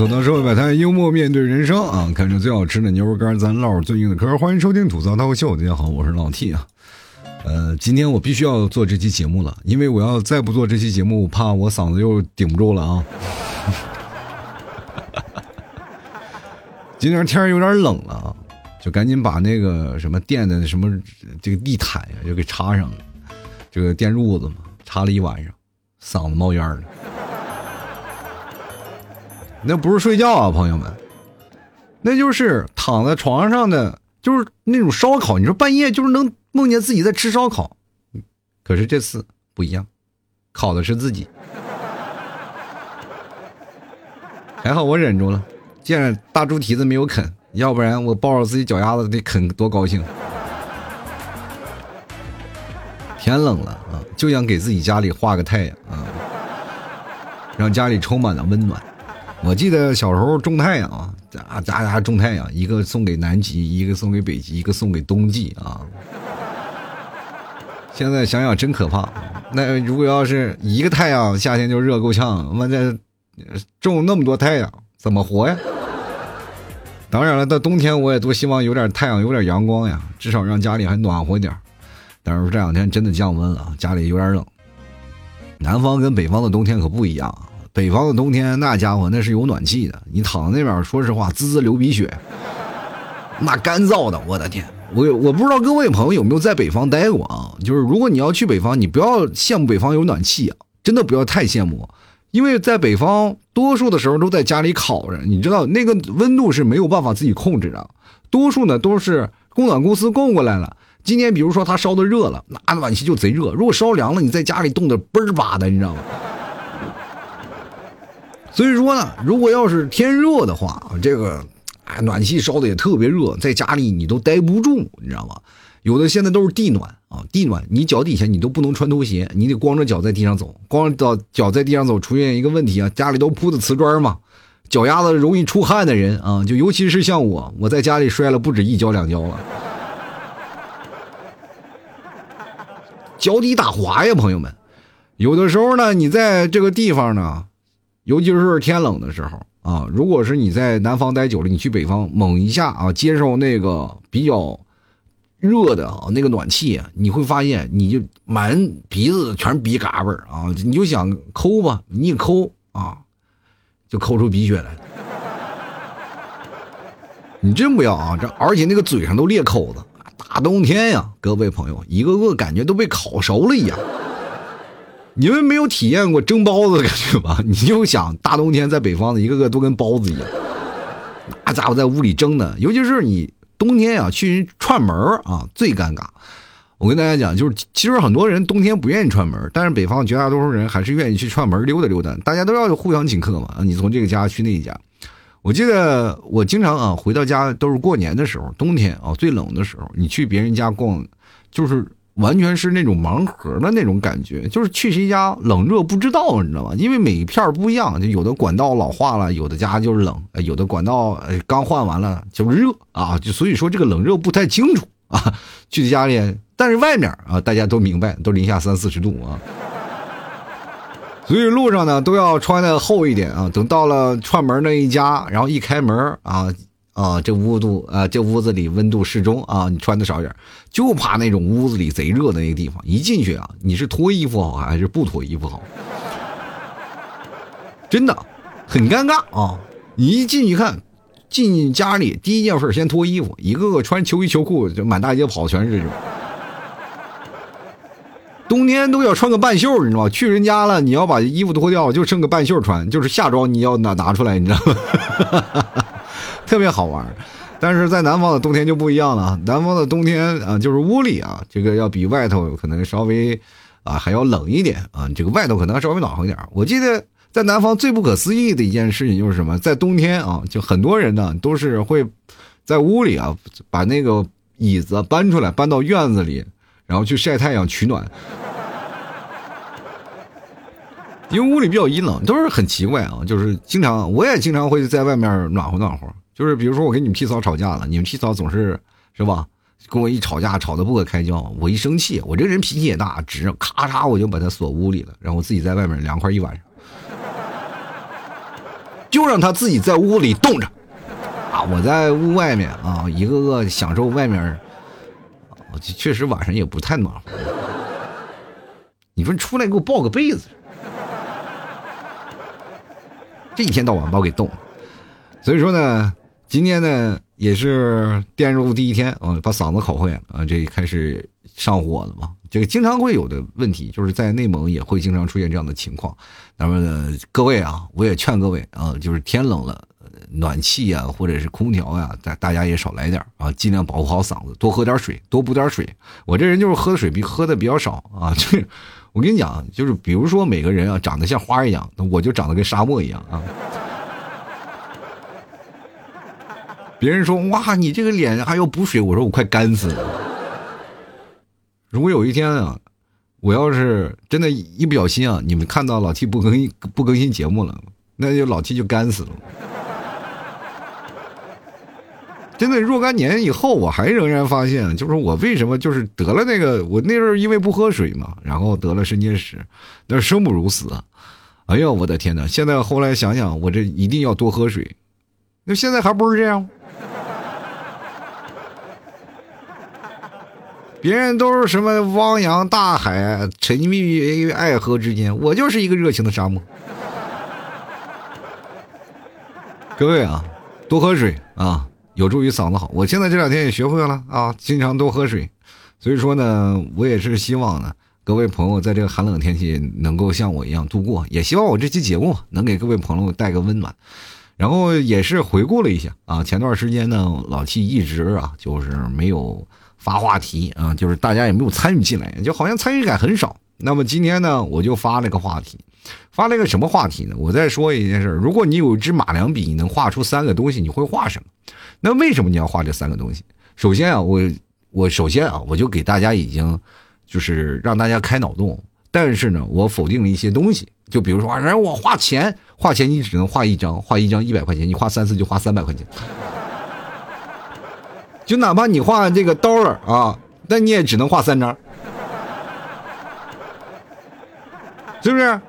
吐槽社会百态，幽默面对人生啊！看着最好吃的牛肉干，咱唠最硬的嗑。欢迎收听吐槽脱口秀，大家好，我是老 T 啊。呃，今天我必须要做这期节目了，因为我要再不做这期节目，我怕我嗓子又顶不住了啊。今天天有点冷了啊，就赶紧把那个什么垫的什么这个地毯呀，就给插上了。这个垫褥子嘛，插了一晚上，嗓子冒烟了。那不是睡觉啊，朋友们，那就是躺在床上的，就是那种烧烤。你说半夜就是能梦见自己在吃烧烤，可是这次不一样，烤的是自己。还好我忍住了，见着大猪蹄子没有啃，要不然我抱着自己脚丫子得啃多高兴。天冷了啊，就想给自己家里画个太阳啊，让家里充满了温暖。我记得小时候种太阳啊，家家家种太阳，一个送给南极，一个送给北极，一个送给冬季啊。现在想想真可怕。那如果要是一个太阳，夏天就热够呛，妈这种那么多太阳怎么活呀？当然了，到冬天我也多希望有点太阳，有点阳光呀，至少让家里还暖和点但是这两天真的降温了，家里有点冷。南方跟北方的冬天可不一样啊。北方的冬天，那家伙那是有暖气的。你躺在那边，说实话，滋滋流鼻血，那干燥的，我的天！我我不知道各位朋友有没有在北方待过啊？就是如果你要去北方，你不要羡慕北方有暖气啊，真的不要太羡慕，因为在北方多数的时候都在家里烤着，你知道那个温度是没有办法自己控制的，多数呢都是供暖公司供过来了。今天比如说它烧的热了，那暖气就贼热；如果烧凉了，你在家里冻得倍儿巴的，你知道吗？所以说呢，如果要是天热的话，这个，哎，暖气烧的也特别热，在家里你都待不住，你知道吗？有的现在都是地暖啊，地暖，你脚底下你都不能穿拖鞋，你得光着脚在地上走，光着脚在地上走，出现一个问题啊，家里都铺的瓷砖嘛，脚丫子容易出汗的人啊，就尤其是像我，我在家里摔了不止一跤两跤了，脚底打滑呀，朋友们，有的时候呢，你在这个地方呢。尤其是天冷的时候啊，如果是你在南方待久了，你去北方猛一下啊，接受那个比较热的啊那个暖气，你会发现你就满鼻子全是鼻嘎味儿啊，你就想抠吧，你一抠啊，就抠出鼻血来。你真不要啊，这而且那个嘴上都裂口子，大冬天呀，各位朋友，一个个感觉都被烤熟了一样。你们没有体验过蒸包子的感觉吧？你就想大冬天在北方的一个个都跟包子一样，那家伙在屋里蒸的，尤其是你冬天啊去串门啊，最尴尬。我跟大家讲，就是其实很多人冬天不愿意串门，但是北方绝大多数人还是愿意去串门溜达溜达。大家都要互相请客嘛，你从这个家去那一家。我记得我经常啊回到家都是过年的时候，冬天啊最冷的时候，你去别人家逛，就是。完全是那种盲盒的那种感觉，就是去谁家冷热不知道，你知道吗？因为每一片不一样，就有的管道老化了，有的家就是冷，有的管道刚换完了就热啊，就所以说这个冷热不太清楚啊。去家里，但是外面啊，大家都明白，都零下三四十度啊，所以路上呢都要穿的厚一点啊。等到了串门那一家，然后一开门啊。啊，这屋度啊，这屋子里温度适中啊，你穿的少点就怕那种屋子里贼热的那个地方，一进去啊，你是脱衣服好还是不脱衣服好？真的，很尴尬啊！你一进去看，进家里第一件事先脱衣服，一个个穿秋衣秋裤就满大街跑，全是这种。冬天都要穿个半袖，你知道吗？去人家了，你要把衣服脱掉，就剩个半袖穿，就是夏装你要拿拿出来，你知道吗？特别好玩，但是在南方的冬天就不一样了。南方的冬天啊，就是屋里啊，这个要比外头可能稍微啊还要冷一点啊。这个外头可能稍微暖和一点。我记得在南方最不可思议的一件事情就是什么，在冬天啊，就很多人呢都是会在屋里啊把那个椅子搬出来，搬到院子里，然后去晒太阳取暖。因为屋里比较阴冷，都是很奇怪啊，就是经常我也经常会在外面暖和暖和。就是比如说我跟你们替嫂吵架了，你们替嫂总是是吧，跟我一吵架吵得不可开交，我一生气，我这人脾气也大，直咔嚓我就把他锁屋里了，然后我自己在外面凉快一晚上。就让他自己在屋里冻着，啊，我在屋外面啊，一个个享受外面，确实晚上也不太暖和。你说出来给我抱个被子，这一天到晚把我给冻了。所以说呢，今天呢也是电入第一天啊，把嗓子烤坏了啊，这开始上火了嘛。这个经常会有的问题，就是在内蒙也会经常出现这样的情况。那么各位啊，我也劝各位啊，就是天冷了，暖气啊或者是空调呀，大大家也少来点啊，尽量保护好嗓子，多喝点水，多补点水。我这人就是喝的水比喝的比较少啊。这 我跟你讲，就是比如说每个人啊长得像花一样，我就长得跟沙漠一样啊。别人说哇，你这个脸还要补水，我说我快干死了。如果有一天啊，我要是真的一不小心啊，你们看到老 T 不更不更新节目了，那就老 T 就干死了。真的若干年以后，我还仍然发现，就是我为什么就是得了那个，我那时候因为不喝水嘛，然后得了肾结石，那生不如死。哎呦，我的天哪！现在后来想想，我这一定要多喝水。那现在还不是这样。别人都是什么汪洋大海，沉迷于爱河之间，我就是一个热情的沙漠。各位啊，多喝水啊，有助于嗓子好。我现在这两天也学会了啊，经常多喝水。所以说呢，我也是希望呢，各位朋友在这个寒冷天气能够像我一样度过，也希望我这期节目能给各位朋友带个温暖。然后也是回顾了一下啊，前段时间呢，老七一直啊就是没有。发话题啊，就是大家也没有参与进来，就好像参与感很少。那么今天呢，我就发了个话题，发了个什么话题呢？我再说一件事：如果你有一支马良笔，你能画出三个东西，你会画什么？那为什么你要画这三个东西？首先啊，我我首先啊，我就给大家已经就是让大家开脑洞，但是呢，我否定了一些东西，就比如说，人我画钱，画钱你只能画一张，画一张一百块钱，你画三次就花三百块钱。就哪怕你画这个 dollar 啊，那你也只能画三张，是不是？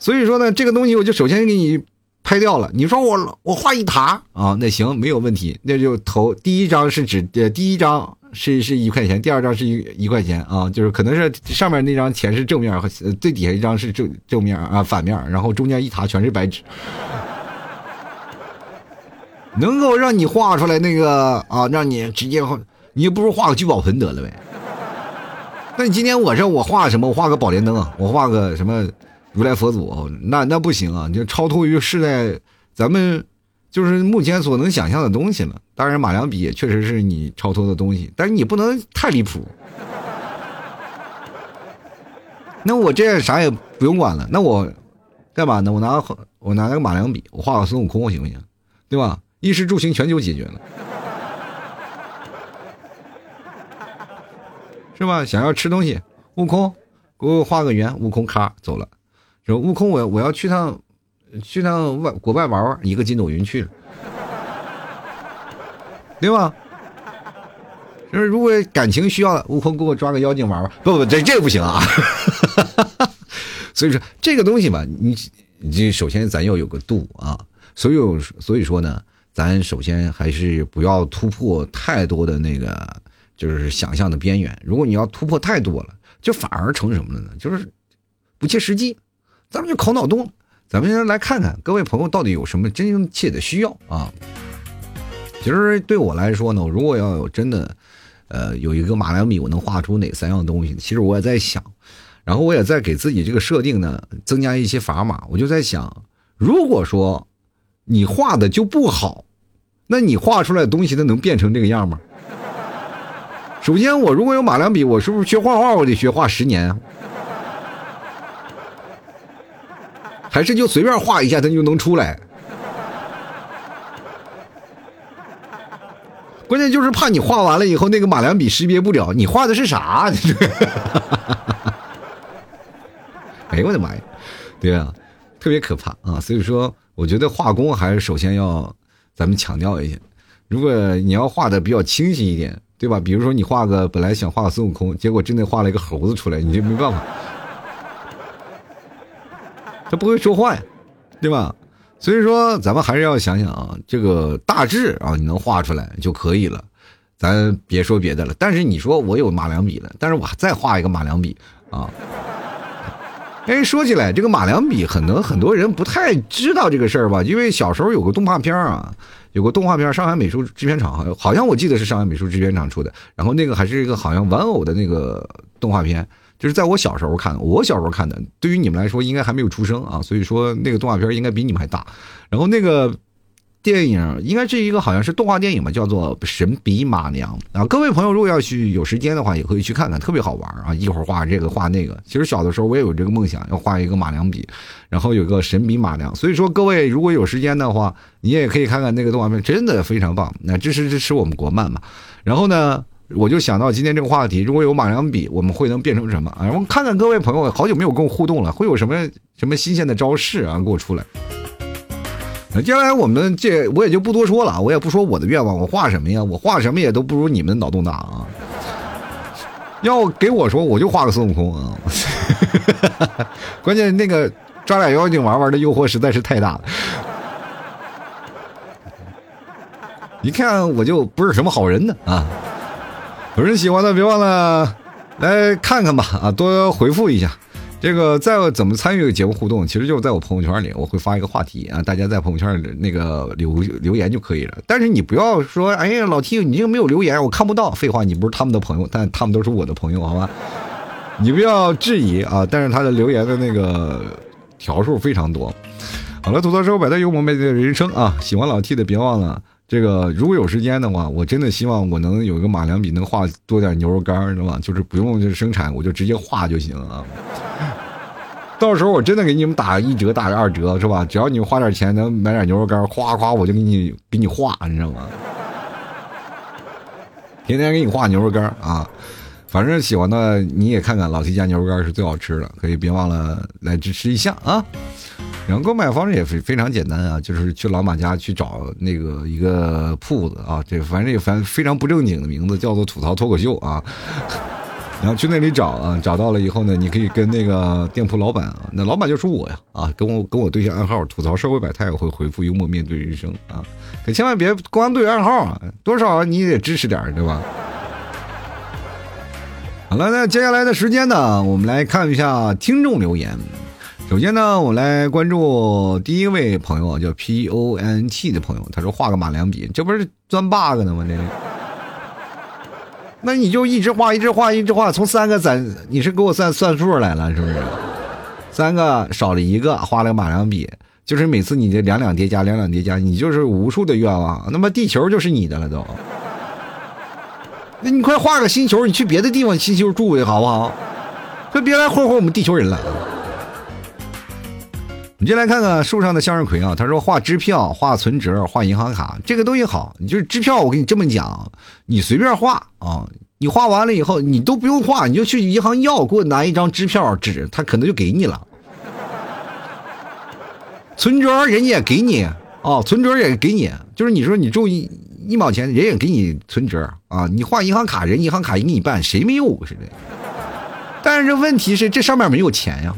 所以说呢，这个东西我就首先给你拍掉了。你说我我画一沓啊，那行没有问题，那就头第一张是指的第一张是是一块钱，第二张是一一块钱啊，就是可能是上面那张钱是正面和最底下一张是正正面啊反面，然后中间一沓全是白纸。能够让你画出来那个啊，让你直接画，你不如画个聚宝盆得了呗。那你今天我这我画什么？我画个宝莲灯啊，我画个什么如来佛祖？那那不行啊，就超脱于世代，咱们就是目前所能想象的东西了。当然，马良笔也确实是你超脱的东西，但是你不能太离谱。那我这样啥也不用管了，那我干嘛呢？我拿我拿那个马良笔，我画个孙悟空行不行？对吧？衣食住行全就解决了，是吧？想要吃东西，悟空给我画个圆，悟空咔走了。说悟空，我我要去趟去趟外国外玩玩，一个筋斗云去了，对吧？就是如果感情需要，悟空给我抓个妖精玩玩，不不，这这不行啊。所以说这个东西吧，你你首先咱要有个度啊。所以所以说呢。咱首先还是不要突破太多的那个，就是想象的边缘。如果你要突破太多了，就反而成什么了呢？就是不切实际。咱们就考脑洞，咱们先来看看各位朋友到底有什么真切的需要啊。其实对我来说呢，如果要有真的，呃，有一个马良笔，我能画出哪三样东西？其实我也在想，然后我也在给自己这个设定呢增加一些砝码。我就在想，如果说你画的就不好。那你画出来的东西，它能变成这个样吗？首先，我如果有马良笔，我是不是学画画，我得学画十年啊？还是就随便画一下，它就能出来？关键就是怕你画完了以后，那个马良笔识别不了你画的是啥。哎呦我的妈呀！对啊，特别可怕啊！所以说，我觉得画工还是首先要。咱们强调一下，如果你要画的比较清晰一点，对吧？比如说你画个本来想画个孙悟空，结果真的画了一个猴子出来，你就没办法，他不会说话呀，对吧？所以说，咱们还是要想想啊，这个大致啊，你能画出来就可以了。咱别说别的了。但是你说我有马良笔了，但是我再画一个马良笔啊。哎，说起来，这个马良笔，可能很多人不太知道这个事儿吧？因为小时候有个动画片啊，有个动画片，上海美术制片厂好像我记得是上海美术制片厂出的。然后那个还是一个好像玩偶的那个动画片，就是在我小时候看的，我小时候看的。对于你们来说，应该还没有出生啊，所以说那个动画片应该比你们还大。然后那个。电影应该是一个好像是动画电影吧，叫做《神笔马良》啊。各位朋友，如果要去有时间的话，也可以去看看，特别好玩啊！一会儿画这个画那个。其实小的时候我也有这个梦想，要画一个马良笔，然后有个神笔马良。所以说，各位如果有时间的话，你也可以看看那个动画片，真的非常棒。那支持支持我们国漫嘛。然后呢，我就想到今天这个话题，如果有马良笔，我们会能变成什么啊？我们看看各位朋友，好久没有跟我互动了，会有什么什么新鲜的招式啊，给我出来。那接下来我们这我也就不多说了，我也不说我的愿望，我画什么呀？我画什么也都不如你们脑洞大啊！要给我说，我就画个孙悟空啊！关键那个抓俩妖精玩玩的诱惑实在是太大了，一看我就不是什么好人呢啊！有人喜欢的别忘了来看看吧啊，多回复一下。这个在怎么参与节目互动？其实就是在我朋友圈里，我会发一个话题啊，大家在朋友圈里那个留留言就可以了。但是你不要说，哎呀，老 T，你这个没有留言，我看不到。废话，你不是他们的朋友，但他们都是我的朋友，好吧？你不要质疑啊。但是他的留言的那个条数非常多。好了，吐槽之后百态幽默，面对人生啊！喜欢老 T 的别忘了。这个如果有时间的话，我真的希望我能有一个马良笔，能画多点牛肉干，知道吧？就是不用就是生产，我就直接画就行啊。到时候我真的给你们打一折，打个二折，是吧？只要你们花点钱，能买点牛肉干，夸夸我就给你给你画，你知道吗？天天给你画牛肉干啊！反正喜欢的你也看看，老提家牛肉干是最好吃的，可以别忘了来支持一下啊！然后购买方式也非非常简单啊，就是去老马家去找那个一个铺子啊，这反正也反非常不正经的名字，叫做吐槽脱口秀啊。然后去那里找啊，找到了以后呢，你可以跟那个店铺老板啊，那老板就是我呀啊，跟我跟我对下暗号，吐槽社会百态，我会回复幽默面对人生啊，可千万别光对暗号啊，多少你也得支持点对吧？好了，那接下来的时间呢，我们来看一下听众留言。首先呢，我来关注第一位朋友啊，叫 P O N T 的朋友，他说画个马良笔，这不是钻 bug 呢吗？这，那你就一直画，一直画，一直画，从三个攒，你是给我算算数来了是不是？三个少了一个，画了个马良笔，就是每次你这两两叠加，两两叠加，你就是无数的愿望，那么地球就是你的了都。那你快画个星球，你去别的地方星球住去好不好？快别来霍霍我们地球人了。你就来看看树上的向日葵啊！他说画支票、画存折、画银行卡，这个东西好。你就是支票，我跟你这么讲，你随便画啊！你画完了以后，你都不用画，你就去银行要，给我拿一张支票纸，他可能就给你了。存折人家也给你啊，存折也给你，就是你说你中一一毛钱，人也给你存折啊。你画银行卡，人银行卡也给你办，谁没有似的？但是这问题是这上面没有钱呀。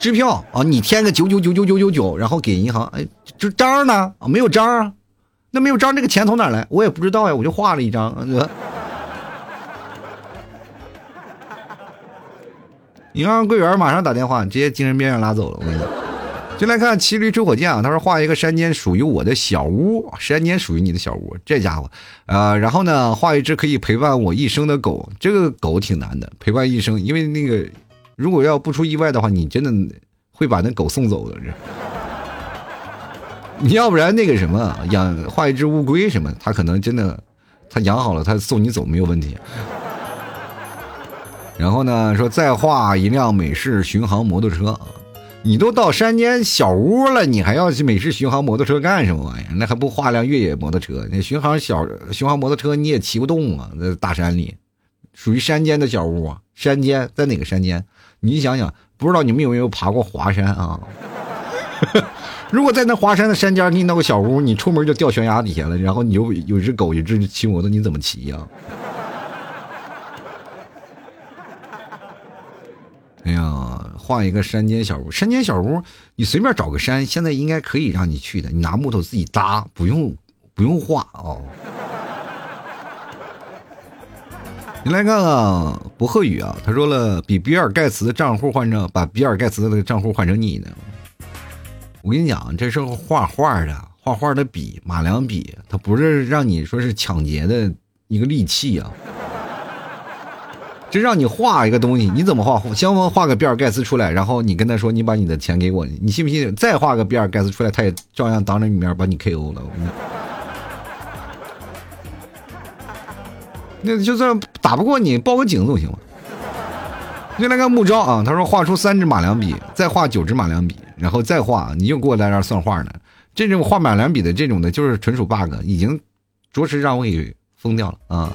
支票啊，你填个九九九九九九九，然后给银行，哎，这章呢？啊，没有章啊，那没有章，这个钱从哪来？我也不知道呀，我就画了一张。银行柜员马上打电话，直接精神病院拉走了。我跟你讲，进来看骑驴追火箭啊，他说画一个山间属于我的小屋，山间属于你的小屋，这家伙，呃，然后呢，画一只可以陪伴我一生的狗，这个狗挺难的，陪伴一生，因为那个。如果要不出意外的话，你真的会把那狗送走的。你要不然那个什么养画一只乌龟什么，他可能真的，他养好了，他送你走没有问题。然后呢，说再画一辆美式巡航摩托车，你都到山间小屋了，你还要去美式巡航摩托车干什么玩意儿？那还不画辆越野摩托车？那巡航小巡航摩托车你也骑不动啊，在大山里，属于山间的小屋啊，山间在哪个山间？你想想，不知道你们有没有爬过华山啊？如果在那华山的山间给你弄个小屋，你出门就掉悬崖底下了，然后你有有只狗，有只骑摩托，你怎么骑呀？哎呀，画一个山间小屋，山间小屋，你随便找个山，现在应该可以让你去的，你拿木头自己搭，不用不用画哦。你来看看博鹤宇啊，他说了，比比尔盖茨的账户换成把比尔盖茨的账户换成你呢。我跟你讲，这是画画的，画画的笔，马良笔，它不是让你说是抢劫的一个利器啊。这让你画一个东西，你怎么画？先画个比尔盖茨出来，然后你跟他说，你把你的钱给我，你信不信？再画个比尔盖茨出来，他也照样当着你面把你 KO 了。我跟你讲那就算打不过你，报个警总行吧。就那个木招啊，他说画出三支马良笔，再画九支马良笔，然后再画，你又给我在这算画呢？这种画马良笔的这种的，就是纯属 bug，已经着实让我给疯掉了啊！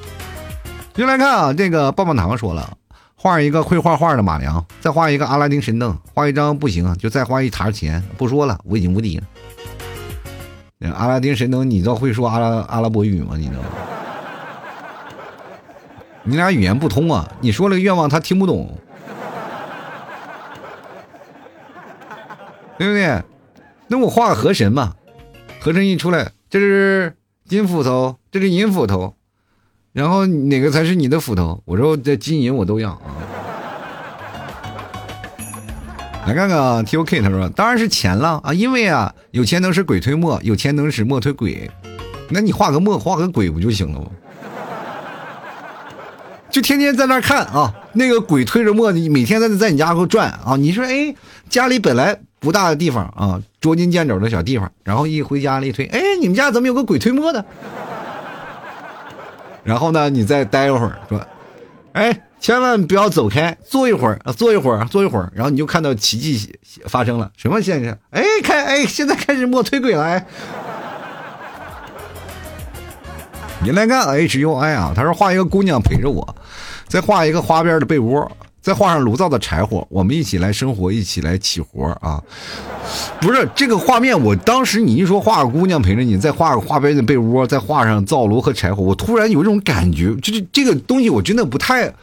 就来看啊，这个棒棒糖说了，画一个会画画的马良，再画一个阿拉丁神灯，画一张不行，就再花一沓钱。不说了，我已经无敌了。阿拉丁神灯，你知道会说阿拉阿拉伯语吗？你知道吗？你俩语言不通啊！你说了个愿望，他听不懂，对不对？那我画个河神嘛，河神一出来，这是金斧头，这是银斧头，然后哪个才是你的斧头？我说这金银我都要啊！来看看 T O K，他说当然是钱了啊，因为啊，有钱能使鬼推磨，有钱能使磨推鬼，那你画个磨，画个鬼不就行了吗？就天天在那看啊，那个鬼推着磨，你每天在在你家给我转啊。你说，哎，家里本来不大的地方啊，捉襟见肘的小地方，然后一回家了一推，哎，你们家怎么有个鬼推磨的？然后呢，你再待一会儿，说，哎，千万不要走开，坐一会儿，坐一会儿，坐一会儿，然后你就看到奇迹发生了，什么现象？哎，开，哎，现在开始磨推鬼了，哎。你来看 H U I 啊，他说画一个姑娘陪着我，再画一个花边的被窝，再画上炉灶的柴火，我们一起来生活，一起来起活啊！不是这个画面，我当时你一说画个姑娘陪着你，再画个花边的被窝，再画上灶炉和柴火，我突然有一种感觉，就是这个东西我真的不太，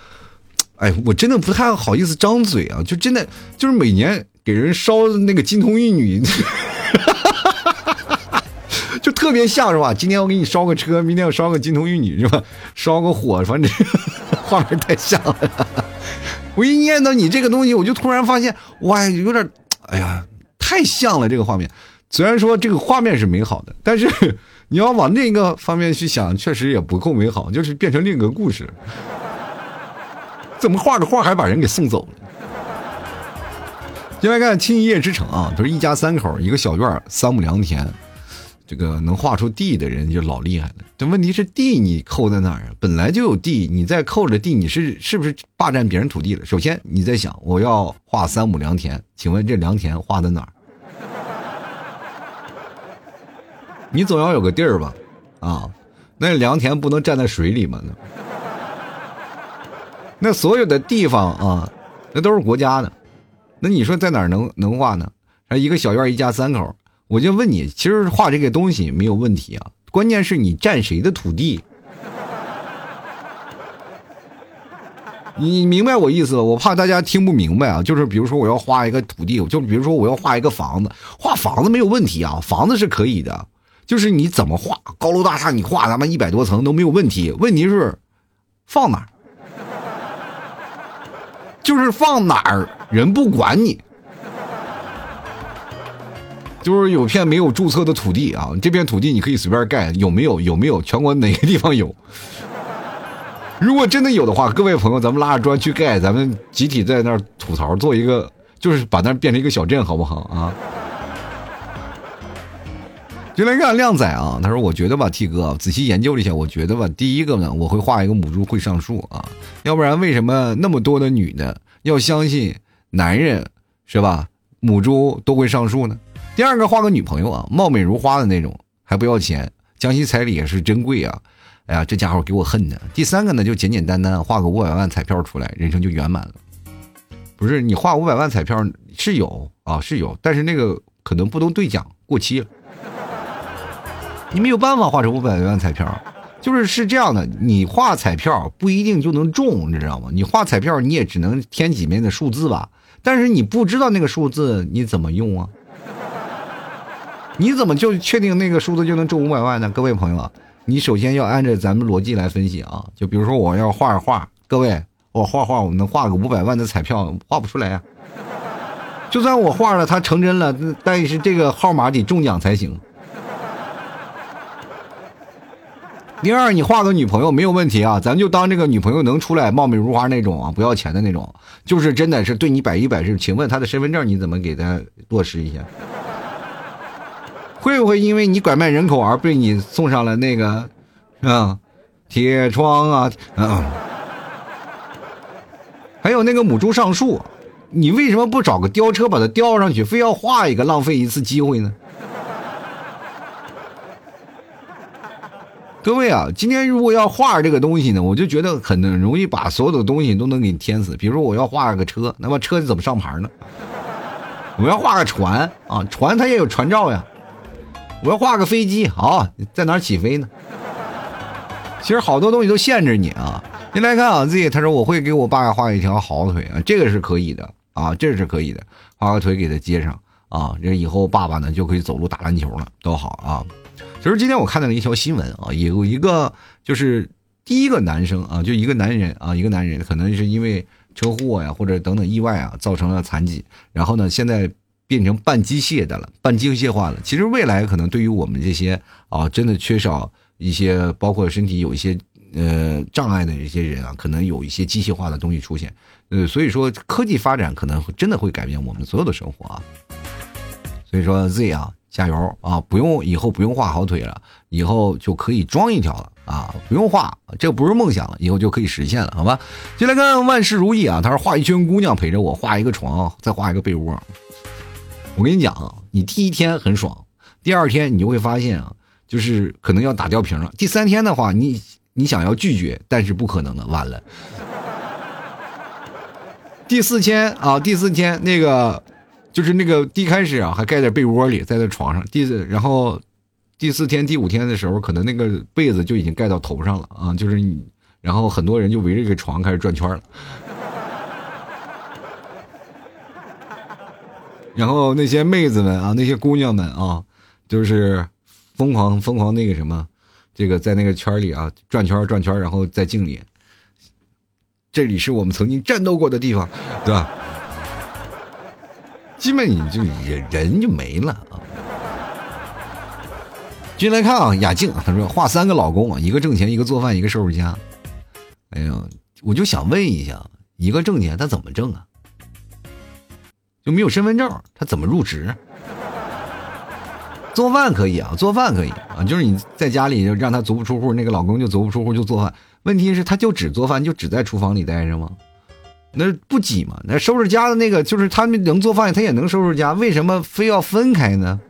哎，我真的不太好意思张嘴啊！就真的就是每年给人烧那个金童玉女。特别像是吧？今天我给你烧个车，明天我烧个金童玉女是吧？烧个火，反正 画面太像了。我一念到你这个东西，我就突然发现，哇，有点，哎呀，太像了这个画面。虽然说这个画面是美好的，但是 你要往另一个方面去想，确实也不够美好，就是变成另一个故事。怎么画着画还把人给送走了？先来看《青一夜之城》啊，就是一家三口，一个小院，三亩良田。这个能画出地的人就老厉害了。但问题是地你扣在哪儿啊？本来就有地，你再扣着地，你是是不是霸占别人土地了？首先你在想，我要画三亩良田，请问这良田画在哪儿？你总要有个地儿吧？啊，那良田不能站在水里吗？那所有的地方啊，那都是国家的。那你说在哪儿能能画呢？还一个小院一家三口。我就问你，其实画这个东西没有问题啊，关键是你占谁的土地？你明白我意思我怕大家听不明白啊。就是比如说我要画一个土地，就比如说我要画一个房子，画房子没有问题啊，房子是可以的。就是你怎么画高楼大厦，你画他妈一百多层都没有问题。问题是放哪儿？就是放哪儿，人不管你。就是有片没有注册的土地啊，这片土地你可以随便盖，有没有？有没有？全国哪个地方有？如果真的有的话，各位朋友，咱们拉着砖去盖，咱们集体在那儿吐槽，做一个，就是把那变成一个小镇，好不好啊？就来看靓仔啊，他说：“我觉得吧，T 哥仔细研究了一下，我觉得吧，第一个呢，我会画一个母猪会上树啊，要不然为什么那么多的女的要相信男人是吧？母猪都会上树呢？”第二个画个女朋友啊，貌美如花的那种，还不要钱，江西彩礼也是真贵啊！哎呀，这家伙给我恨的。第三个呢，就简简单单画个五百万彩票出来，人生就圆满了。不是你画五百万彩票是有啊，是有，但是那个可能不能兑奖，过期了。你没有办法画成五百万彩票，就是是这样的，你画彩票不一定就能中，你知道吗？你画彩票你也只能填几面的数字吧。但是你不知道那个数字你怎么用啊？你怎么就确定那个数字就能中五百万呢？各位朋友啊，你首先要按照咱们逻辑来分析啊。就比如说我要画画，各位，我画画我能画个五百万的彩票，画不出来啊。就算我画了，它成真了，但是这个号码得中奖才行。第二，你画个女朋友没有问题啊，咱就当这个女朋友能出来貌美如花那种啊，不要钱的那种，就是真的是对你百依百顺。请问她的身份证你怎么给她落实一下？会不会因为你拐卖人口而被你送上了那个，啊，铁窗啊，嗯，还有那个母猪上树，你为什么不找个吊车把它吊上去，非要画一个，浪费一次机会呢？各位啊，今天如果要画这个东西呢，我就觉得很容易把所有的东西都能给你填死。比如说我要画个车，那么车怎么上牌呢？我要画个船啊，船它也有船照呀。我要画个飞机，好在哪起飞呢？其实好多东西都限制你啊。你来看啊，Z 他说我会给我爸画一条好腿啊，这个是可以的啊，这是可以的，画个腿给他接上啊，这以后爸爸呢就可以走路打篮球了，都好啊。其实今天我看到了一条新闻啊，有一个就是第一个男生啊，就一个男人啊，一个男人可能是因为车祸呀或者等等意外啊造成了残疾，然后呢现在变成半机械的了，半机械化了。其实未来可能对于我们这些啊真的缺少一些，包括身体有一些呃障碍的这些人啊，可能有一些机械化的东西出现。呃，所以说科技发展可能真的会改变我们所有的生活啊。所以说 Z 啊。加油啊！不用以后不用画好腿了，以后就可以装一条了啊！不用画，这不是梦想了，以后就可以实现了，好吧？进来看万事如意啊！他说画一圈姑娘陪着我，画一个床，再画一个被窝。我跟你讲，你第一天很爽，第二天你就会发现啊，就是可能要打吊瓶了。第三天的话，你你想要拒绝，但是不可能的，完了。第四天啊，第四天那个。就是那个一开始啊，还盖在被窝里，在那床上。第四，然后第四天、第五天的时候，可能那个被子就已经盖到头上了啊。就是你，然后很多人就围着这个床开始转圈了。然后那些妹子们啊，那些姑娘们啊，就是疯狂疯狂那个什么，这个在那个圈里啊转圈转圈，然后在敬礼。这里是我们曾经战斗过的地方，对吧？基本你就人人就没了啊！进来看啊，雅静，他说画三个老公啊，一个挣钱，一个做饭，一个收拾家。哎呀，我就想问一下，一个挣钱他怎么挣啊？就没有身份证，他怎么入职？做饭可以啊，做饭可以啊，就是你在家里就让他足不出户，那个老公就足不出户就做饭。问题是他就只做饭，就只在厨房里待着吗？那不挤吗？那收拾家的那个，就是他们能做饭，他也能收拾家，为什么非要分开呢？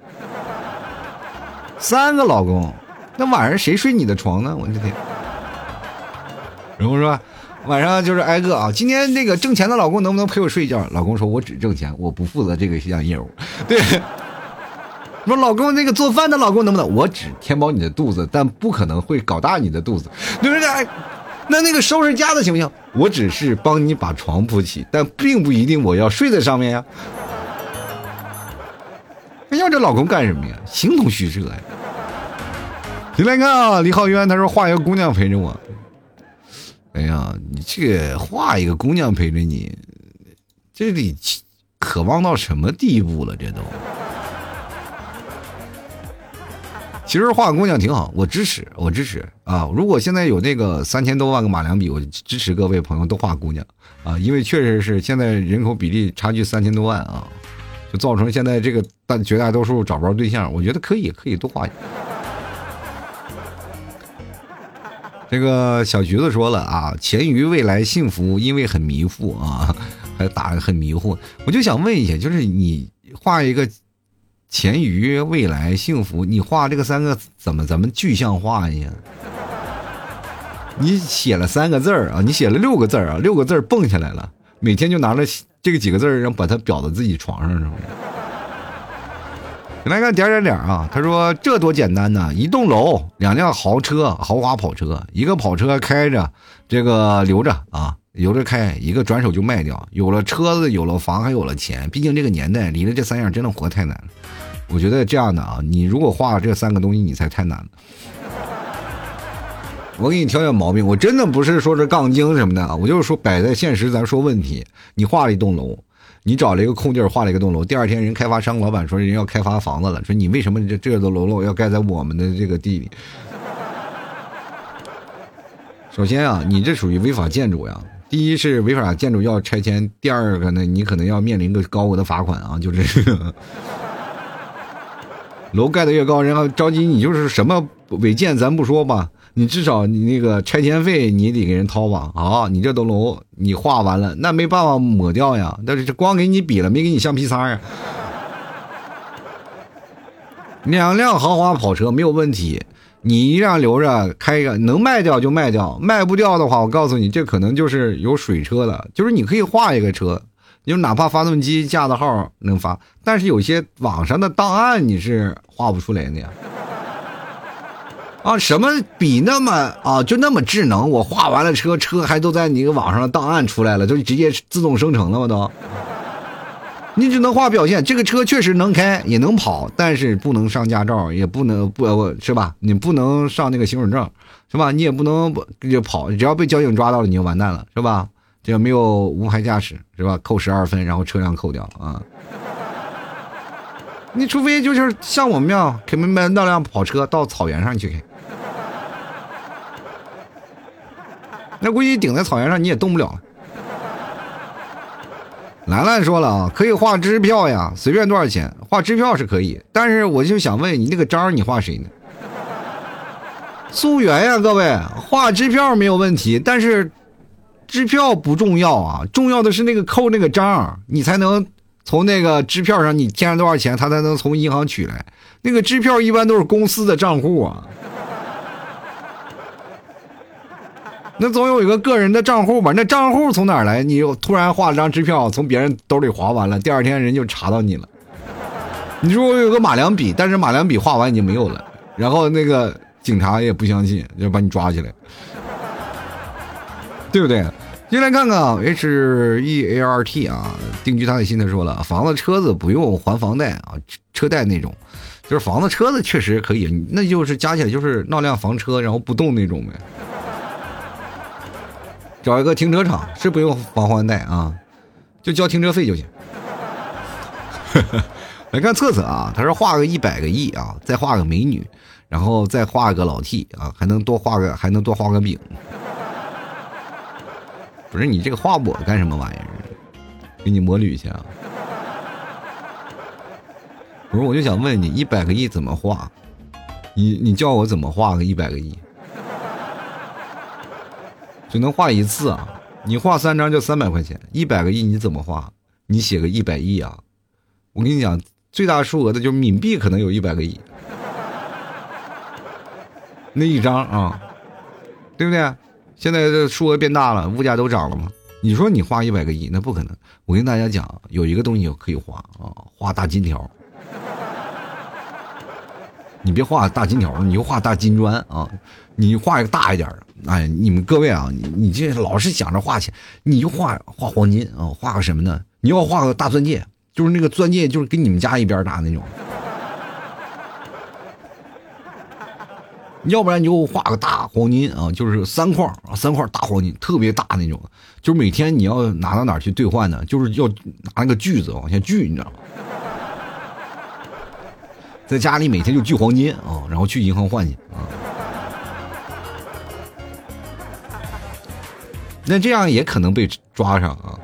三个老公，那晚上谁睡你的床呢？我的天！然后说晚上就是挨个啊，今天那个挣钱的老公能不能陪我睡一觉？老公说：“我只挣钱，我不负责这个项业务。”对。说老公那个做饭的老公能不能？我只填饱你的肚子，但不可能会搞大你的肚子，对不对？那那个收拾家的行不行？我只是帮你把床铺起，但并不一定我要睡在上面呀。要这老公干什么呀？形同虚设呀。你来看啊，李浩渊他说画一个姑娘陪着我。哎呀，你这个画一个姑娘陪着你，这得渴望到什么地步了？这都。其实画姑娘挺好，我支持，我支持啊！如果现在有那个三千多万个马良笔，我支持各位朋友都画姑娘啊！因为确实是现在人口比例差距三千多万啊，就造成现在这个大绝大多数找不着对象。我觉得可以，可以多画。这个小橘子说了啊，钱于未来幸福，因为很迷糊啊，还打很迷糊。我就想问一下，就是你画一个。钱鱼未来幸福，你画这个三个怎么咱们具象化呀？你写了三个字儿啊，你写了六个字啊，六个字蹦下来了，每天就拿着这个几个字儿，让把它裱到自己床上，是不是？来看点点点啊，他说这多简单呐，一栋楼，两辆豪车，豪华跑车，一个跑车开着，这个留着啊，留着开，一个转手就卖掉。有了车子，有了房，还有了钱。毕竟这个年代，离了这三样真的活太难了。我觉得这样的啊，你如果画了这三个东西，你才太难了。我给你挑挑毛病，我真的不是说这杠精什么的啊，我就是说摆在现实，咱说问题。你画了一栋楼，你找了一个空地儿画了一个栋楼，第二天人开发商老板说人要开发房子了，说你为什么这这座楼楼要盖在我们的这个地里？首先啊，你这属于违法建筑呀。第一是违法建筑要拆迁，第二个呢，你可能要面临个高额的罚款啊。就是 楼盖的越高，然后着急，你就是什么违建咱不说吧，你至少你那个拆迁费你得给人掏吧。啊，你这栋楼你画完了，那没办法抹掉呀。但是这光给你比了，没给你橡皮擦呀。两辆豪华跑车没有问题。你一辆留着开一个，能卖掉就卖掉，卖不掉的话，我告诉你，这可能就是有水车的，就是你可以画一个车，就哪怕发动机架子号能发，但是有些网上的档案你是画不出来的呀。啊，什么比那么啊，就那么智能？我画完了车，车还都在你个网上档案出来了，就直接自动生成了吗？都。你只能画表现，这个车确实能开，也能跑，但是不能上驾照，也不能不，是吧？你不能上那个行驶证，是吧？你也不能就跑，只要被交警抓到了，你就完蛋了，是吧？这没有无牌驾驶，是吧？扣十二分，然后车辆扣掉啊。你除非就是像我们这样，肯定买那辆跑车到草原上去开，那估计顶在草原上你也动不了。兰兰说了啊，可以画支票呀，随便多少钱画支票是可以，但是我就想问你，那个章你画谁呢？溯源呀，各位画支票没有问题，但是支票不重要啊，重要的是那个扣那个章，你才能从那个支票上你添上多少钱，他才能从银行取来。那个支票一般都是公司的账户啊。那总有一个个人的账户吧？那账户从哪儿来？你又突然画了张支票，从别人兜里划完了，第二天人就查到你了。你说我有个马良笔，但是马良笔画完已经没有了，然后那个警察也不相信，就把你抓起来，对不对？进来看看 H E A R T 啊，定居他的心，他说了，房子车子不用还房贷啊，车贷那种，就是房子车子确实可以，那就是加起来就是闹辆房车，然后不动那种呗。找一个停车场是不用还还贷啊，就交停车费就行。来看测测啊，他说画个一百个亿啊，再画个美女，然后再画个老 T 啊，还能多画个还能多画个饼。不是你这个画我干什么玩意儿？给你抹铝去啊？不是，我就想问你，一百个亿怎么画？你你叫我怎么画个一百个亿？只能画一次啊！你画三张就三百块钱，一百个亿你怎么画？你写个一百亿啊！我跟你讲，最大数额的就是冥币，可能有一百个亿。那一张啊，对不对？现在这数额变大了，物价都涨了嘛。你说你画一百个亿，那不可能。我跟大家讲，有一个东西可以画啊，画大金条。你别画大金条，你就画大金砖啊！你画一个大一点的。哎，你们各位啊，你这老是想着画钱，你就画画黄金啊，画个什么呢？你要画个大钻戒，就是那个钻戒，就是跟你们家一边大那种。要不然你就画个大黄金啊，就是三块啊三块大黄金，特别大那种，就是每天你要拿到哪儿去兑换呢？就是要拿那个锯子往下锯，你知道吗？在家里每天就聚黄金啊，然后去银行换去啊。那这样也可能被抓上啊，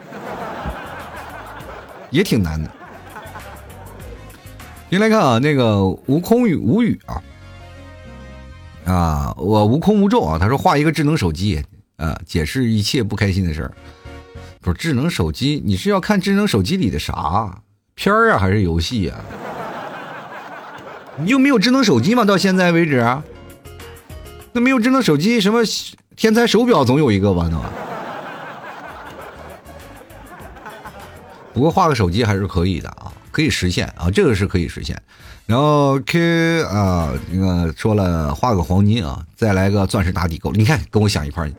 也挺难的。先来看啊，那个无空语无语啊，啊，我无空无咒啊。他说画一个智能手机啊，解释一切不开心的事儿。不是智能手机，你是要看智能手机里的啥片儿啊，还是游戏呀？你又没有智能手机吗？到现在为止，那没有智能手机，什么天才手表总有一个吧？那。不过画个手机还是可以的啊，可以实现啊，这个是可以实现。然后 K 啊，那个说了画个黄金啊，再来个钻石打底够。你看，跟我想一块儿。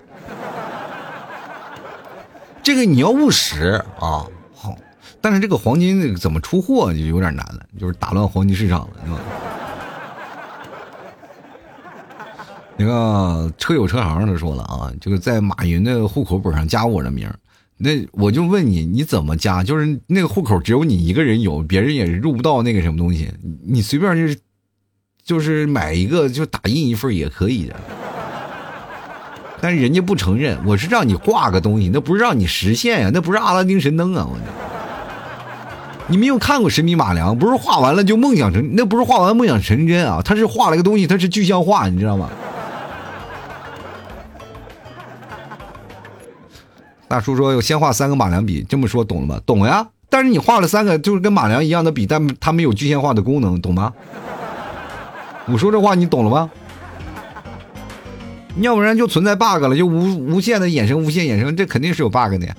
这个你要务实啊。好，但是这个黄金怎么出货就有点难了，就是打乱黄金市场了，是吧？那个车友车行他说了啊，就是在马云的户口本上加我的名那我就问你，你怎么加？就是那个户口只有你一个人有，别人也入不到那个什么东西。你随便就是，就是买一个就打印一份也可以的。但是人家不承认，我是让你挂个东西，那不是让你实现呀，那不是阿拉丁神灯啊！我，你没有看过神笔马良，不是画完了就梦想成，那不是画完梦想成真啊，他是画了个东西，他是具象化，你知道吗？大叔说：“要先画三个马良笔，这么说懂了吗？懂呀。但是你画了三个，就是跟马良一样的笔，但它没有具象化的功能，懂吗？我说这话你懂了吗？要不然就存在 bug 了，就无无限的衍生，无限衍生，这肯定是有 bug 的呀。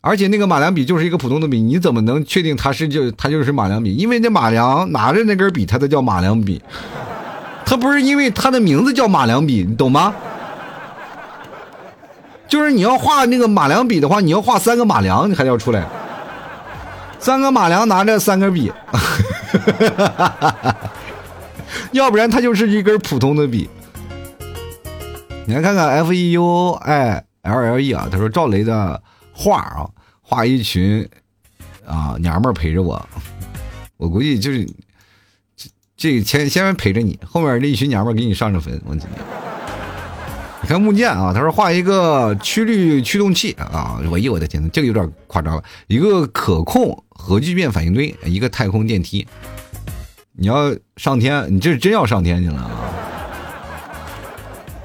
而且那个马良笔就是一个普通的笔，你怎么能确定它是就它就是马良笔？因为那马良拿着那根笔，它才叫马良笔，它不是因为它的名字叫马良笔，你懂吗？”就是你要画那个马良笔的话，你要画三个马良，你还要出来，三个马良拿着三根笔，要不然它就是一根普通的笔。你来看看 F E U I L L E 啊，他说赵雷的画啊，画一群啊娘们陪着我，我估计就是这这前前面陪着你，后面这一群娘们给你上上坟，我。你看木剑啊，他说画一个曲率驱动器啊，我一我的天呐，这个有点夸张了。一个可控核聚变反应堆，一个太空电梯。你要上天，你这是真要上天去了啊！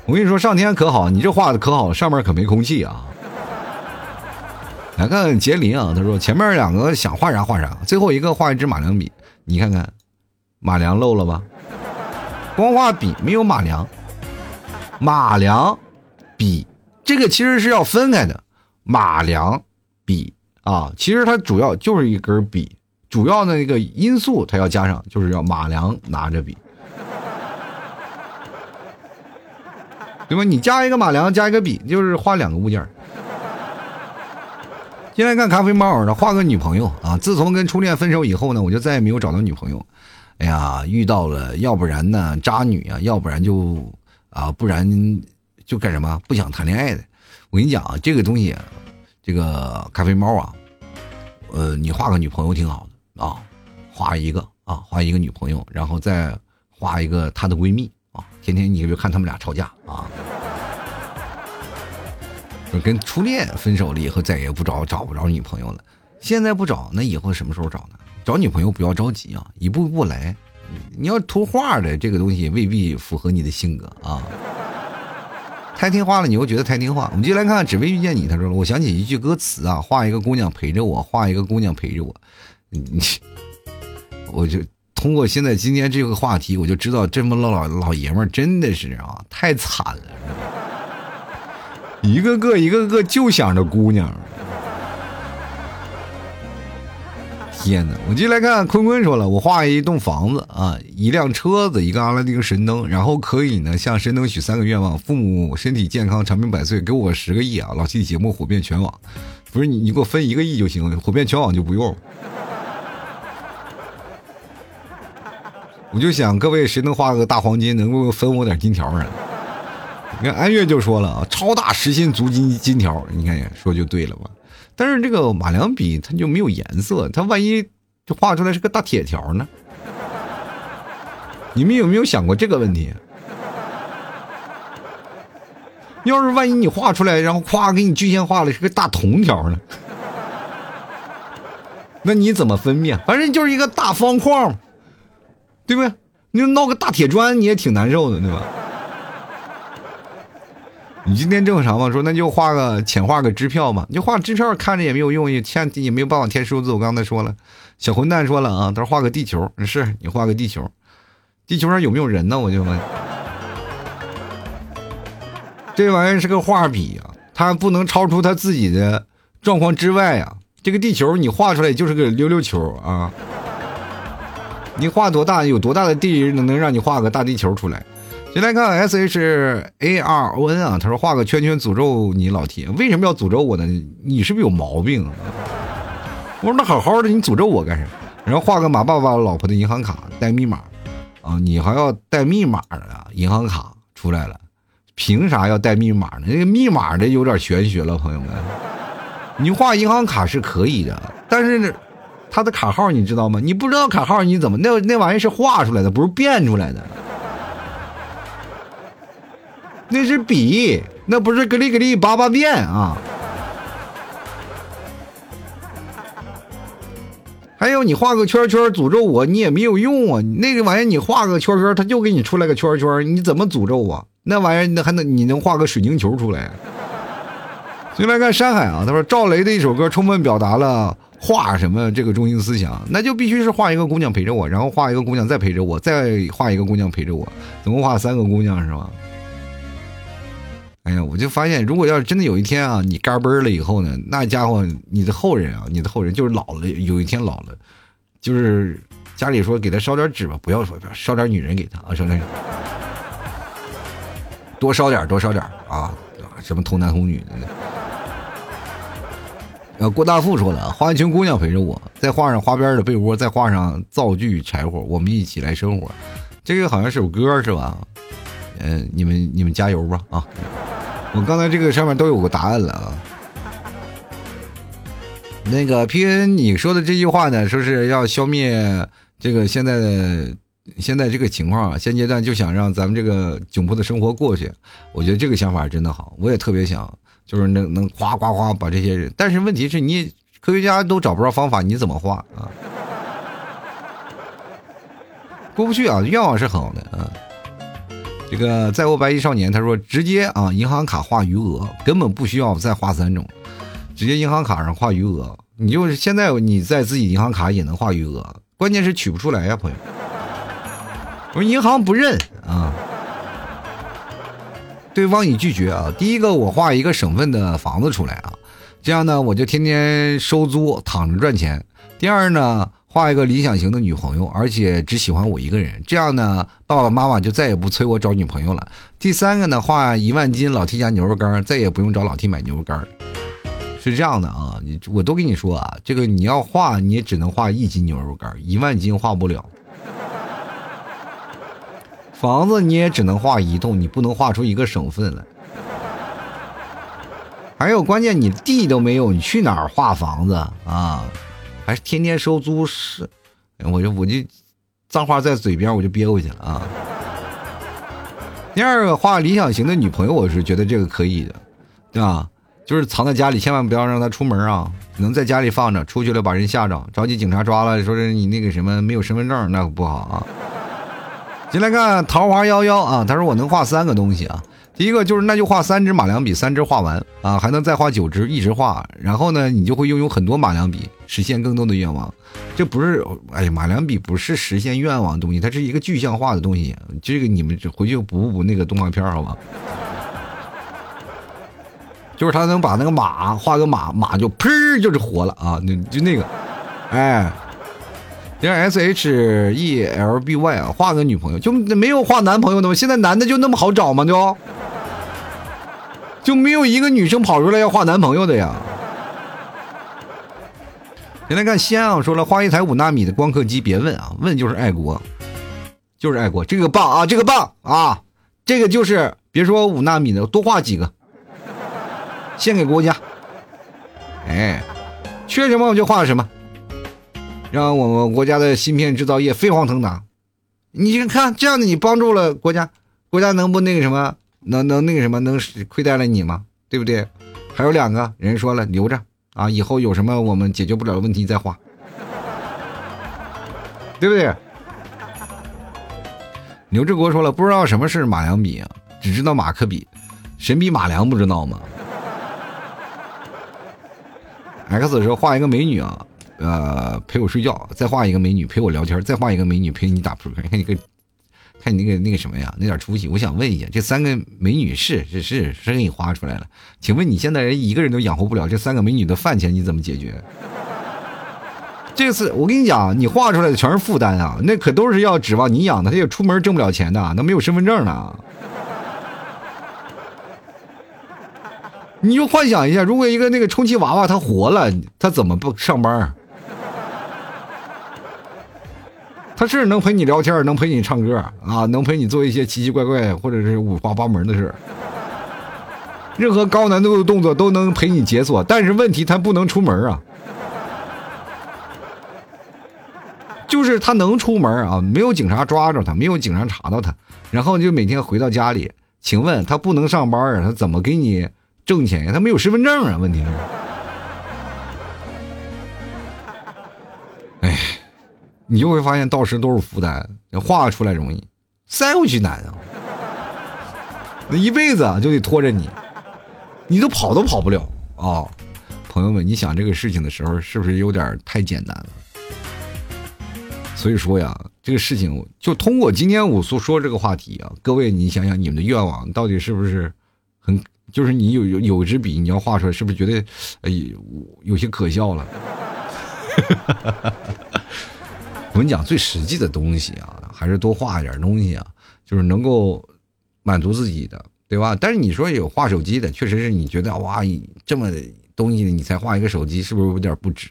我跟你说，上天可好，你这画的可好，上面可没空气啊。来看杰林啊，他说前面两个想画啥画啥，最后一个画一支马良笔，你看看马良漏了吧？光画笔没有马良。马良笔，这个其实是要分开的。马良笔啊，其实它主要就是一根笔，主要的那个因素它要加上，就是要马良拿着笔，对吧？你加一个马良，加一个笔，就是画两个物件。先来看咖啡猫呢，画个女朋友啊。自从跟初恋分手以后呢，我就再也没有找到女朋友。哎呀，遇到了，要不然呢渣女啊，要不然就。啊，不然就干什么？不想谈恋爱的。我跟你讲啊，这个东西，这个咖啡猫啊，呃，你画个女朋友挺好的啊，画一个啊，画一个女朋友，然后再画一个她的闺蜜啊，天天你就看他们俩吵架啊，跟初恋分手了以后再也不找找不着女朋友了。现在不找，那以后什么时候找呢？找女朋友不要着急啊，一步一步来。你要图画的这个东西未必符合你的性格啊！太听话了，你又觉得太听话。我们就来看看，只为遇见你。他说了，我想起一句歌词啊，画一个姑娘陪着我，画一个姑娘陪着我。你，我就通过现在今天这个话题，我就知道这么老老爷们真的是啊，太惨了，一个个一个个就想着姑娘。天呐，我就来看坤坤说了，我画一栋房子啊，一辆车子，一个阿拉丁神灯，然后可以呢向神灯许三个愿望：父母身体健康，长命百岁，给我十个亿啊！老 T 节目火遍全网，不是你，你给我分一个亿就行了，火遍全网就不用。我就想各位谁能画个大黄金，能够分我点金条啊？你看安月就说了啊，超大实心足金金条，你看说就对了吧？但是这个马良笔它就没有颜色，它万一就画出来是个大铁条呢？你们有没有想过这个问题？要是万一你画出来，然后夸给你具象化了是个大铜条呢？那你怎么分辨？反正就是一个大方框，对不对？你闹个大铁砖，你也挺难受的，对吧？你今天正常吗？说那就画个浅画个支票嘛，你就画支票看着也没有用，也签也没有办法填数字。我刚才说了，小混蛋说了啊，他说画个地球，是你画个地球，地球上有没有人呢？我就问，这玩意儿是个画笔啊，它不能超出它自己的状况之外呀。这个地球你画出来就是个溜溜球啊，你画多大有多大的地能能让你画个大地球出来？先来看 S H A R O N 啊，他说画个圈圈诅咒你老铁，为什么要诅咒我呢？你是不是有毛病？我说那好好的，你诅咒我干啥？然后画个马爸爸老婆的银行卡带密码，啊，你还要带密码的银行卡出来了，凭啥要带密码呢？那个密码的有点玄学了，朋友们。你画银行卡是可以的，但是呢他的卡号你知道吗？你不知道卡号你怎么那那玩意是画出来的，不是变出来的。那是笔，那不是格里格里八八变啊！还有你画个圈圈诅咒我，你也没有用啊！那个玩意儿你画个圈圈，他就给你出来个圈圈，你怎么诅咒啊？那玩意儿那还能你能画个水晶球出来？先来看山海啊，他说赵雷的一首歌充分表达了画什么这个中心思想，那就必须是画一个姑娘陪着我，然后画一个姑娘再陪着我，再画一个姑娘陪着我，总共画三个姑娘是吧？哎呀，我就发现，如果要是真的有一天啊，你嘎嘣了以后呢，那家伙，你的后人啊，你的后人就是老了，有一天老了，就是家里说给他烧点纸吧，不要说烧点女人给他啊，烧点，多烧点，多烧点啊，什么童男童女的。呃，郭大富说了，画一群姑娘陪着我，再画上花边的被窝，再画上灶具柴火，我们一起来生活。这个好像是首歌是吧？嗯，你们你们加油吧啊！我刚才这个上面都有个答案了啊。那个 P N 你说的这句话呢，说是要消灭这个现在的现在这个情况啊，现阶段就想让咱们这个窘迫的生活过去。我觉得这个想法真的好，我也特别想，就是能能哗哗哗把这些人。但是问题是你科学家都找不着方法，你怎么画啊？过不去啊，愿望是好的啊。这个在我白衣少年，他说直接啊，银行卡划余额，根本不需要再划三种，直接银行卡上划余额。你就是现在你在自己银行卡也能划余额，关键是取不出来呀，朋友。我说银行不认啊，对方已拒绝啊。第一个我画一个省份的房子出来啊，这样呢我就天天收租躺着赚钱。第二呢。画一个理想型的女朋友，而且只喜欢我一个人，这样呢，爸爸妈妈就再也不催我找女朋友了。第三个呢，画一万斤老 T 家牛肉干，再也不用找老 T 买牛肉干。是这样的啊，你我都跟你说啊，这个你要画，你也只能画一斤牛肉干，一万斤画不了。房子你也只能画一栋，你不能画出一个省份来。还有关键，你地都没有，你去哪儿画房子啊？还是天天收租是，我就我就脏话在嘴边我就憋回去了啊。第二个画理想型的女朋友，我是觉得这个可以的，对吧？就是藏在家里，千万不要让她出门啊，能在家里放着，出去了把人吓着，着急警察抓了，说是你那个什么没有身份证，那可不好啊。进来看桃花夭夭啊，他说我能画三个东西啊。第一个就是那就画三支马良笔，三支画完啊，还能再画九支，一直画。然后呢，你就会拥有很多马良笔，实现更多的愿望。这不是，哎呀，马良笔不是实现愿望的东西，它是一个具象化的东西。这个你们回去补补那个动画片，好吧？就是他能把那个马画个马，马就砰就是活了啊！那就那个，哎，让 S H E L B Y 啊，画个女朋友就没有画男朋友的吗？现在男的就那么好找吗？就？就没有一个女生跑出来要画男朋友的呀？先来看西安啊，说了画一台五纳米的光刻机，别问啊，问就是爱国，就是爱国，这个棒啊，这个棒啊，这个就是别说五纳米的，多画几个，献给国家。哎，缺什么我就画什么，让我们国家的芯片制造业飞黄腾达。你看这样的，你帮助了国家，国家能不那个什么？能能那个什么能亏待了你吗？对不对？还有两个人说了留着啊，以后有什么我们解决不了的问题再画，对不对？刘志国说了，不知道什么是马良笔，只知道马克笔，神笔马良不知道吗？X 说画一个美女啊，呃陪我睡觉，再画一个美女陪我聊天，再画一个美女陪你打扑克，你看你个。看你那个那个什么呀，那点出息！我想问一下，这三个美女是是是是给你画出来了？请问你现在人一个人都养活不了，这三个美女的饭钱你怎么解决？这次我跟你讲，你画出来的全是负担啊，那可都是要指望你养的，他也出门挣不了钱的，那没有身份证呢。你就幻想一下，如果一个那个充气娃娃它活了，它怎么不上班？他是能陪你聊天，能陪你唱歌啊，能陪你做一些奇奇怪怪或者是五花八门的事任何高难度的动作都能陪你解锁，但是问题他不能出门啊。就是他能出门啊，没有警察抓着他，没有警察查到他，然后就每天回到家里，请问他不能上班？他怎么给你挣钱呀？他没有身份证啊？问题是，哎，你就会发现到时都是负担，画出来容易，塞回去难啊，那一辈子就得拖着你，你都跑都跑不了啊！朋友们，你想这个事情的时候，是不是有点太简单了？所以说呀，这个事情就通过今天我所说这个话题啊，各位你想想你们的愿望到底是不是很，就是你有有有支笔你要画出来，是不是觉得哎有些可笑了？我跟你讲，最实际的东西啊，还是多画一点东西啊，就是能够满足自己的，对吧？但是你说有画手机的，确实是你觉得哇，这么东西你才画一个手机，是不是有点不值？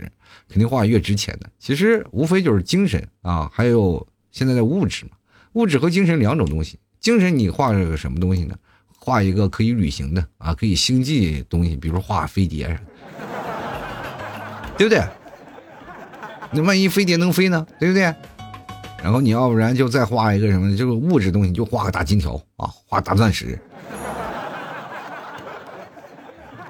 肯定画越值钱的，其实无非就是精神啊，还有现在的物质嘛。物质和精神两种东西。精神你画个什么东西呢？画一个可以旅行的啊，可以星际东西，比如画飞碟，对不对？那万一飞碟能飞呢？对不对？然后你要不然就再画一个什么，这个物质东西，就画个大金条啊，画大钻石，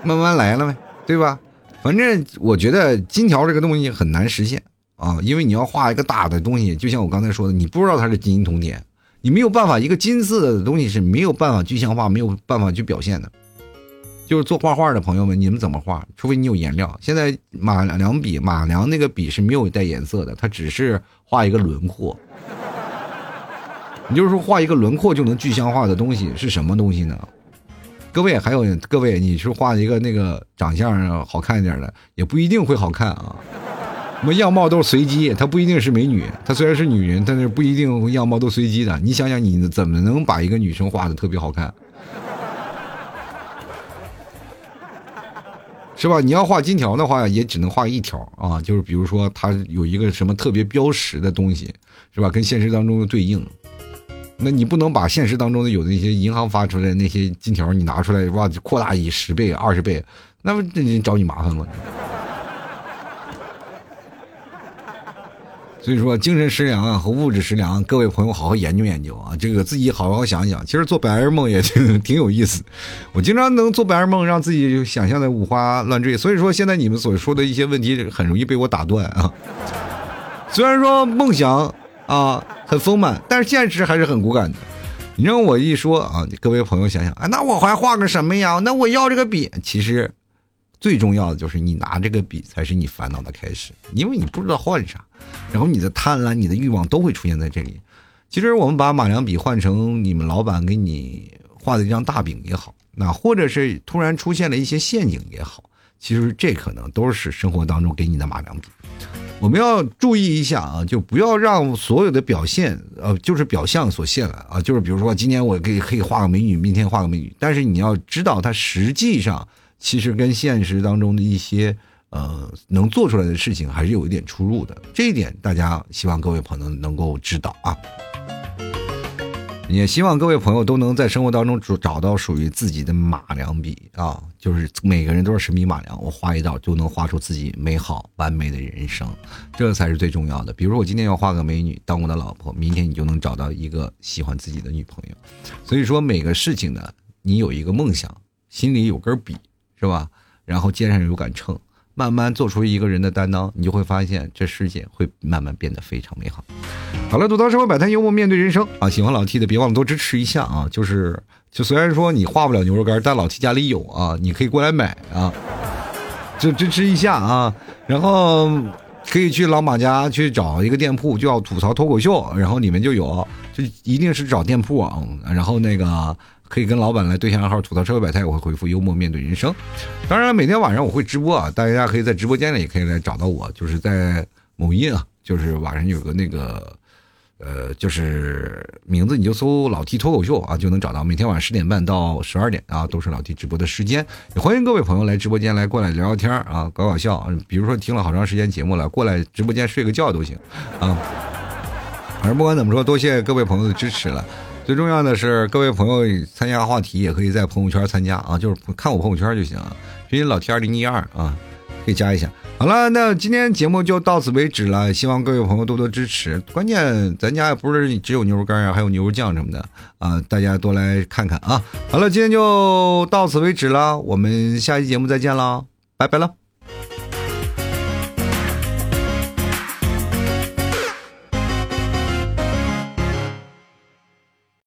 慢慢来了呗，对吧？反正我觉得金条这个东西很难实现啊，因为你要画一个大的东西，就像我刚才说的，你不知道它是金银铜铁，你没有办法，一个金色的东西是没有办法具象化，没有办法去表现的。就是做画画的朋友们，你们怎么画？除非你有颜料。现在马良笔，马良那个笔是没有带颜色的，它只是画一个轮廓。你就是说画一个轮廓就能具象化的东西是什么东西呢？各位，还有各位，你是画一个那个长相好看一点的，也不一定会好看啊。我们样貌都是随机，她不一定是美女，她虽然是女人，但是不一定样貌都随机的。你想想，你怎么能把一个女生画的特别好看？是吧？你要画金条的话，也只能画一条啊，就是比如说它有一个什么特别标识的东西，是吧？跟现实当中的对应。那你不能把现实当中的有那些银行发出来那些金条，你拿出来哇，扩大以十倍、二十倍，那不这找你麻烦吗？所以说，精神食粮啊和物质食粮，各位朋友好好研究研究啊，这个自己好好想想。其实做白日梦也挺挺有意思，我经常能做白日梦，让自己想象的五花乱坠。所以说，现在你们所说的一些问题很容易被我打断啊。虽然说梦想。啊，很丰满，但是现实还是很骨感的。你让我一说啊，各位朋友想想啊，那我还画个什么呀？那我要这个笔。其实最重要的就是你拿这个笔才是你烦恼的开始，因为你不知道换啥，然后你的贪婪、你的欲望都会出现在这里。其实我们把马良笔换成你们老板给你画的一张大饼也好，那或者是突然出现了一些陷阱也好，其实这可能都是生活当中给你的马良笔。我们要注意一下啊，就不要让所有的表现，呃，就是表象所限了啊。就是比如说，今天我可以可以画个美女，明天画个美女，但是你要知道，它实际上其实跟现实当中的一些呃能做出来的事情还是有一点出入的。这一点大家希望各位朋友能够知道啊。也希望各位朋友都能在生活当中找找到属于自己的马良笔啊，就是每个人都是神笔马良，我画一道就能画出自己美好完美的人生，这才是最重要的。比如说我今天要画个美女当我的老婆，明天你就能找到一个喜欢自己的女朋友。所以说每个事情呢，你有一个梦想，心里有根笔是吧？然后肩上有杆秤。慢慢做出一个人的担当，你就会发现这世界会慢慢变得非常美好。好了，吐槽社会百态，幽默面对人生啊！喜欢老 T 的别忘了多支持一下啊！就是就虽然说你画不了牛肉干，但老 T 家里有啊，你可以过来买啊，就支持一下啊！然后可以去老马家去找一个店铺，叫吐槽脱口秀，然后里面就有，就一定是找店铺啊，然后那个。可以跟老板来对下暗号，吐槽社会百态，我会回复幽默面对人生。当然，每天晚上我会直播啊，大家可以在直播间里也可以来找到我，就是在某音啊，就是晚上有个那个。呃，就是名字你就搜“老 T 脱口秀”啊，就能找到。每天晚上十点半到十二点啊，都是老 T 直播的时间。也欢迎各位朋友来直播间来过来聊聊天啊，搞搞笑。比如说听了好长时间节目了，过来直播间睡个觉都行啊。反正不管怎么说，多谢各位朋友的支持了。最重要的是，各位朋友参加话题也可以在朋友圈参加啊，就是看我朋友圈就行。拼音老 T 二零一二啊，可以加一下。好了，那今天节目就到此为止了。希望各位朋友多多支持。关键咱家也不是只有牛肉干啊，还有牛肉酱什么的啊，大家多来看看啊。好了，今天就到此为止了，我们下期节目再见了，拜拜了。